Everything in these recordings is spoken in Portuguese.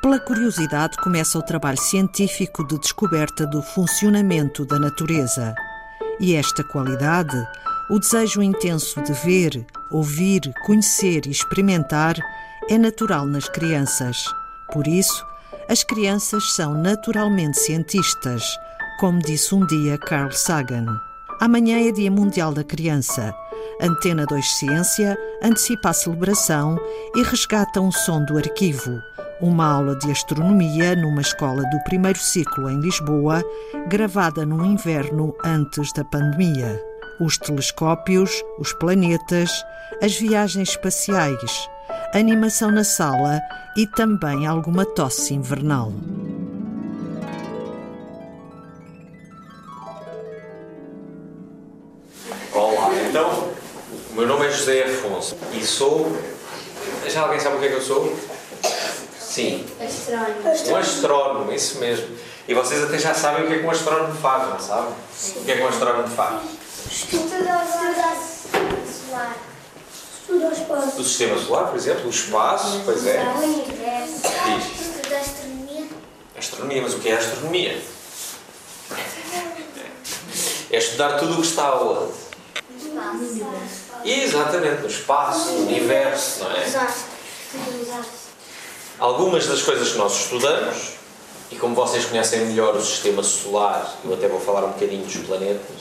Pela curiosidade começa o trabalho científico de descoberta do funcionamento da natureza. E esta qualidade, o desejo intenso de ver, ouvir, conhecer e experimentar, é natural nas crianças. Por isso, as crianças são naturalmente cientistas, como disse um dia Carl Sagan. Amanhã é Dia Mundial da Criança. Antena 2 Ciência antecipa a celebração e resgata um som do arquivo uma aula de astronomia numa escola do primeiro ciclo em Lisboa, gravada no inverno antes da pandemia. Os telescópios, os planetas, as viagens espaciais, animação na sala e também alguma tosse invernal. Olá, então, o meu nome é José Afonso e sou. Já alguém sabe o que é que eu sou? Sim. Astrónomo. Um astrónomo, isso mesmo. E vocês até já sabem o que é que um astrónomo faz, não sabem? O que é que um astrónomo faz? Estuda solar. Estuda o espaço. O sistema solar, por exemplo, o espaço, pois é. O universo. Estuda astronomia. Astronomia, mas o que é astronomia? É estudar tudo o que está aonde? Espaço. Exatamente, no espaço, no universo, não é? Exato. Algumas das coisas que nós estudamos, e como vocês conhecem melhor o sistema solar, eu até vou falar um bocadinho dos planetas,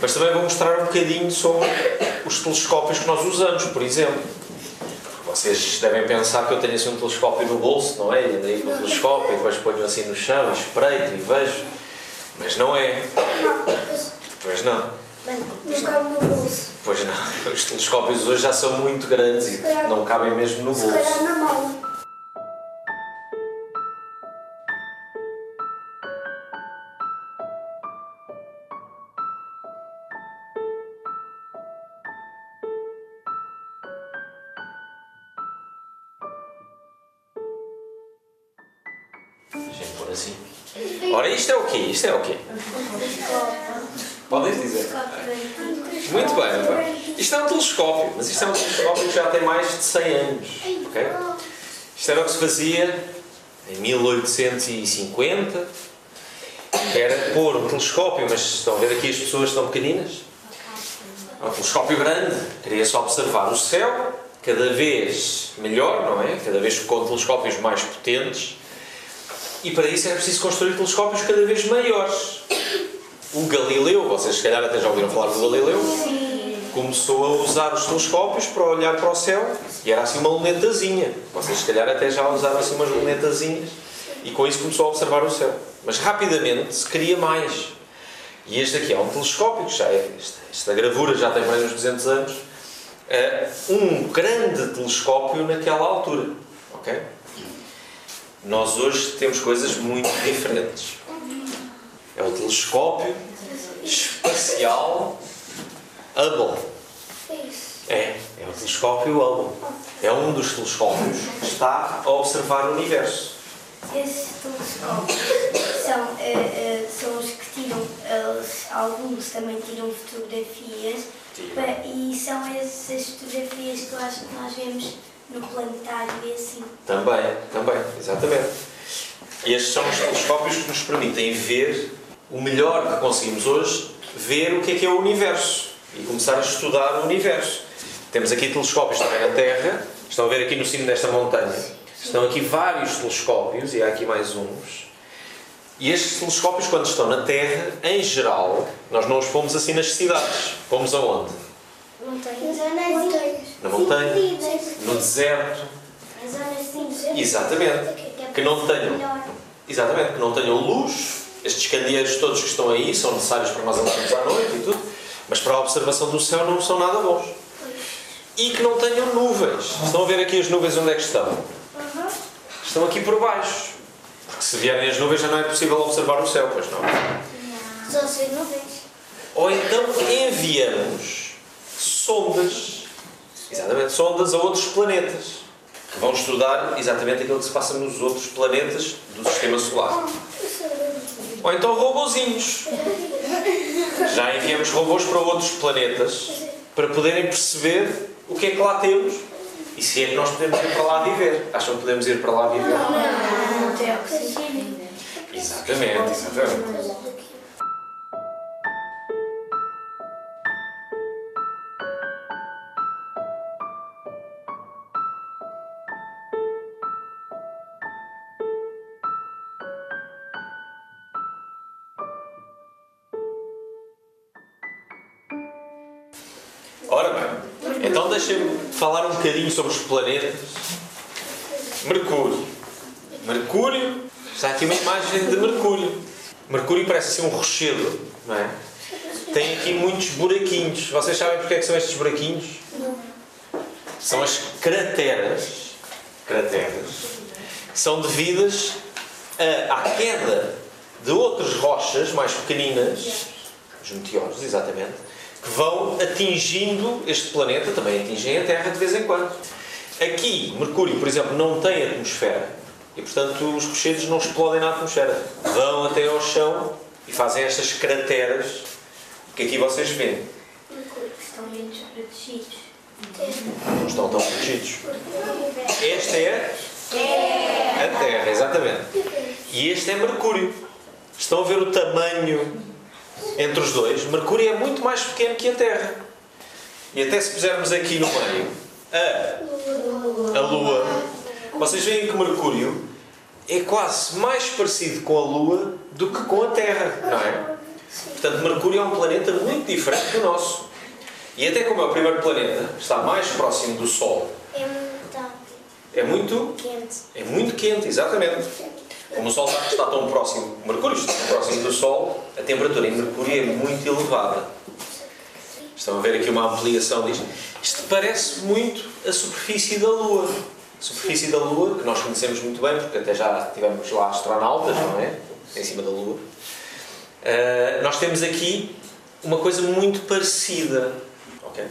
mas também vou mostrar um bocadinho sobre os telescópios que nós usamos, por exemplo. Vocês devem pensar que eu tenho assim um telescópio no bolso, não é? E ando aí com o telescópio e depois ponho assim no chão, espreito e vejo. Mas não é. Pois não. Não no bolso. Pois não. Os telescópios hoje já são muito grandes e não cabem mesmo no Se bolso. na mão. Eu pôr assim. Ora, isto é o quê? Isto é o quê? Podem dizer. Muito bem, muito bem. Isto é um telescópio, mas isto é um telescópio que já tem mais de 100 anos. ok? Isto era o que se fazia em 1850. que Era pôr um telescópio, mas estão a ver aqui as pessoas estão pequeninas? É um telescópio grande. Queria-se observar o céu, cada vez melhor, não é? Cada vez com telescópios mais potentes. E para isso era preciso construir telescópios cada vez maiores. O Galileu, vocês se calhar até já ouviram falar do Galileu, começou a usar os telescópios para olhar para o céu e era assim uma lunetazinha. Vocês se calhar até já usaram assim umas lunetazinhas e com isso começou a observar o céu. Mas rapidamente se queria mais. E este aqui é um telescópio, que já é, esta, esta gravura já tem mais uns 200 anos, é um grande telescópio naquela altura. ok? Nós hoje temos coisas muito diferentes. É o telescópio espacial Hubble. É isso. É, é o telescópio Hubble. É um dos telescópios que está a observar o universo. Esses telescópios são, eh, eh, são os que tiram, eles, alguns também tiram fotografias pa- e são essas fotografias que acho que nós vemos no planetário e assim. Também, também, exatamente. Estes são os telescópios que nos permitem ver o melhor que conseguimos hoje, ver o que é que é o universo e começar a estudar o universo. Temos aqui telescópios também na Terra, estão a ver aqui no cimo desta montanha. Estão aqui vários telescópios e há aqui mais uns. E estes telescópios, quando estão na Terra, em geral, nós não os pomos assim nas cidades. Pomos aonde? Montanhas. Na montanha, no deserto. Exatamente. Que não tenham. Exatamente, que não tenham luz. Estes candeeiros todos que estão aí são necessários para nós andarmos à noite e tudo, mas para a observação do céu não são nada bons. E que não tenham nuvens. Estão a ver aqui as nuvens onde é que estão? Estão aqui por baixo. Porque se vierem as nuvens já não é possível observar o céu, pois não. Só se nuvens. Ou então enviamos sondas, exatamente, sondas a outros planetas, que vão estudar exatamente aquilo que se passa nos outros planetas do Sistema Solar. Ou então robozinhos. Já enviamos robôs para outros planetas para poderem perceber o que é que lá temos E se é que nós podemos ir para lá viver? Acham que podemos ir para lá viver? Não, não tem oxigênio. Exatamente, exatamente. Ora bem, então deixem-me falar um bocadinho sobre os planetas. Mercúrio. Mercúrio, está aqui uma imagem de Mercúrio. Mercúrio parece ser um rochedo, não é? Tem aqui muitos buraquinhos. Vocês sabem porque é que são estes buraquinhos? São as crateras. Crateras. São devidas a- à queda de outras rochas mais pequeninas, os meteoros, exatamente, que vão atingindo este planeta, também atingem a Terra de vez em quando. Aqui, Mercúrio, por exemplo, não tem atmosfera e, portanto, os rochedos não explodem na atmosfera. Vão até ao chão e fazem estas crateras que aqui vocês veem. Estão menos protegidos. Não estão tão protegidos. Esta é a Terra, exatamente. E este é Mercúrio. Estão a ver o tamanho entre os dois? Mercúrio é muito mais pequeno que a Terra. E até se pusermos aqui no meio a, a Lua, vocês veem que Mercúrio é quase mais parecido com a Lua do que com a Terra, não é? Portanto, Mercúrio é um planeta muito diferente do nosso. E até como é o primeiro planeta, está mais próximo do Sol, É muito é muito, quente. é muito quente, exatamente. Como o Sol está, está tão próximo, Mercúrio está tão próximo do Sol, a temperatura em Mercúrio é muito elevada. Estão a ver aqui uma ampliação disto. Isto parece muito a superfície da Lua. A superfície da Lua, que nós conhecemos muito bem, porque até já tivemos lá astronautas, não é? Em cima da Lua. Ah, nós temos aqui uma coisa muito parecida. Ok?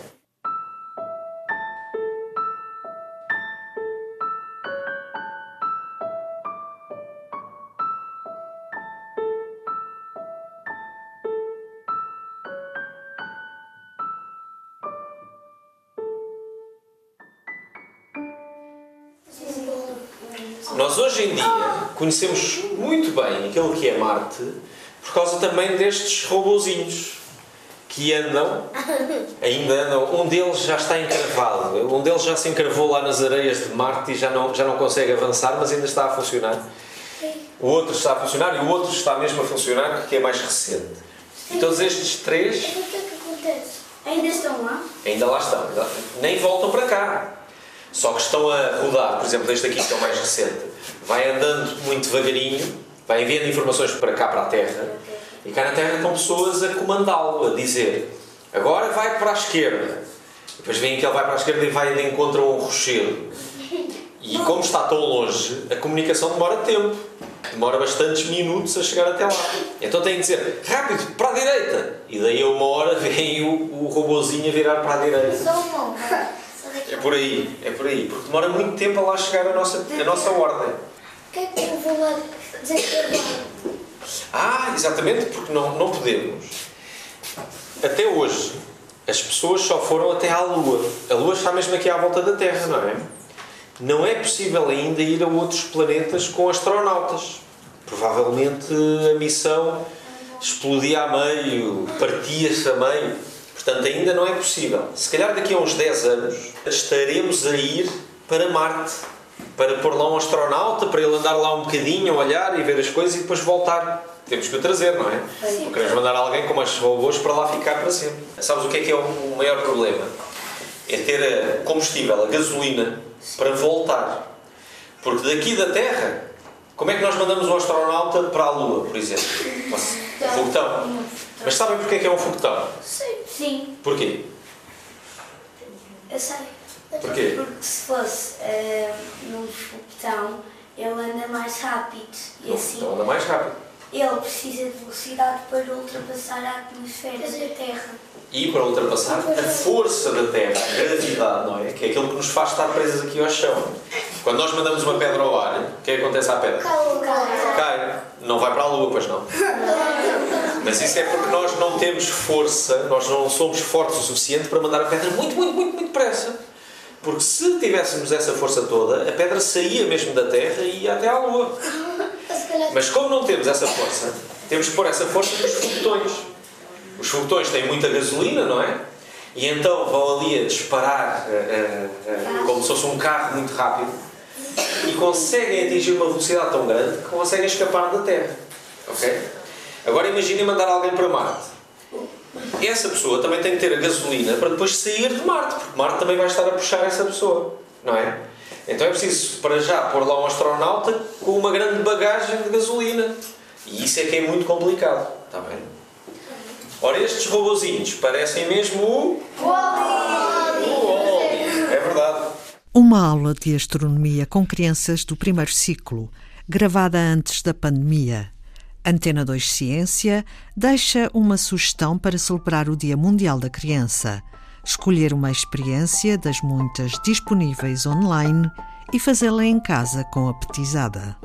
Hoje em dia conhecemos muito bem aquilo que é Marte por causa também destes robozinhos que andam, ainda andam, um deles já está encravado, um deles já se encravou lá nas areias de Marte e já não, já não consegue avançar, mas ainda está a funcionar. O outro está a funcionar e o outro está mesmo a funcionar, que é mais recente. E todos estes três O que é que acontece? Ainda estão lá? ainda lá estão, nem voltam para cá. Só que estão a rodar, por exemplo, este aqui que é o mais recente, vai andando muito devagarinho, vai enviando informações para cá, para a Terra, e cá na Terra estão pessoas a comandá-lo, a dizer agora vai para a esquerda. Depois vem que ele vai para a esquerda e vai de encontro a um rochedo. E como está tão longe, a comunicação demora tempo. Demora bastantes minutos a chegar até lá. Então tem que dizer rápido, para a direita. E daí a uma hora vem o, o robozinho a virar para a direita. É por aí, é por aí. Porque demora muito tempo a lá chegar a nossa, a nossa ordem. O que é que eu vou lá desacabar? Ah, exatamente, porque não, não podemos. Até hoje, as pessoas só foram até à Lua. A Lua está mesmo aqui à volta da Terra, não é? Não é possível ainda ir a outros planetas com astronautas. Provavelmente a missão explodia a meio, partia-se a meio. Portanto, ainda não é possível. Se calhar daqui a uns 10 anos estaremos a ir para Marte. Para pôr lá um astronauta, para ele andar lá um bocadinho, olhar e ver as coisas e depois voltar. Temos que o trazer, não é? Não queremos mandar alguém com umas robôs para lá ficar para sempre. Sabes o que é que é o maior problema? É ter a combustível, a gasolina, para voltar. Porque daqui da Terra, como é que nós mandamos um astronauta para a Lua, por exemplo? Um foguetão. Mas sabem porque é que é um foguetão? Sei. Sim, Porquê? eu sei. Porquê? Porque se fosse eh, num foguetão, ele anda mais rápido. E assim, Então anda mais rápido. ele precisa de velocidade para ultrapassar a atmosfera da Terra. E para ultrapassar a força da Terra, a gravidade, não é? Que é aquilo que nos faz estar presos aqui ao chão. Quando nós mandamos uma pedra ao ar, o que é que acontece à pedra? Cai. Não vai para a Lua, pois não. Mas isso é porque nós não temos força, nós não somos fortes o suficiente para mandar a pedra muito, muito, muito, muito depressa. Porque se tivéssemos essa força toda, a pedra saía mesmo da Terra e ia até à Lua. Mas como não temos essa força, temos que pôr essa força nos foguetões. Os foguetões têm muita gasolina, não é? E então vão ali a disparar uh, uh, uh, como se fosse um carro muito rápido e conseguem atingir uma velocidade tão grande que conseguem escapar da Terra. Ok? Agora imaginem mandar alguém para Marte. Essa pessoa também tem que ter a gasolina para depois sair de Marte, porque Marte também vai estar a puxar essa pessoa, não é? Então é preciso, para já, pôr lá um astronauta com uma grande bagagem de gasolina. E isso é que é muito complicado, está bem? Ora, estes robozinhos parecem mesmo o. O Wally! É verdade. Uma aula de astronomia com crianças do primeiro ciclo, gravada antes da pandemia. Antena 2 Ciência deixa uma sugestão para celebrar o Dia Mundial da Criança. Escolher uma experiência das muitas disponíveis online e fazê-la em casa com a petizada.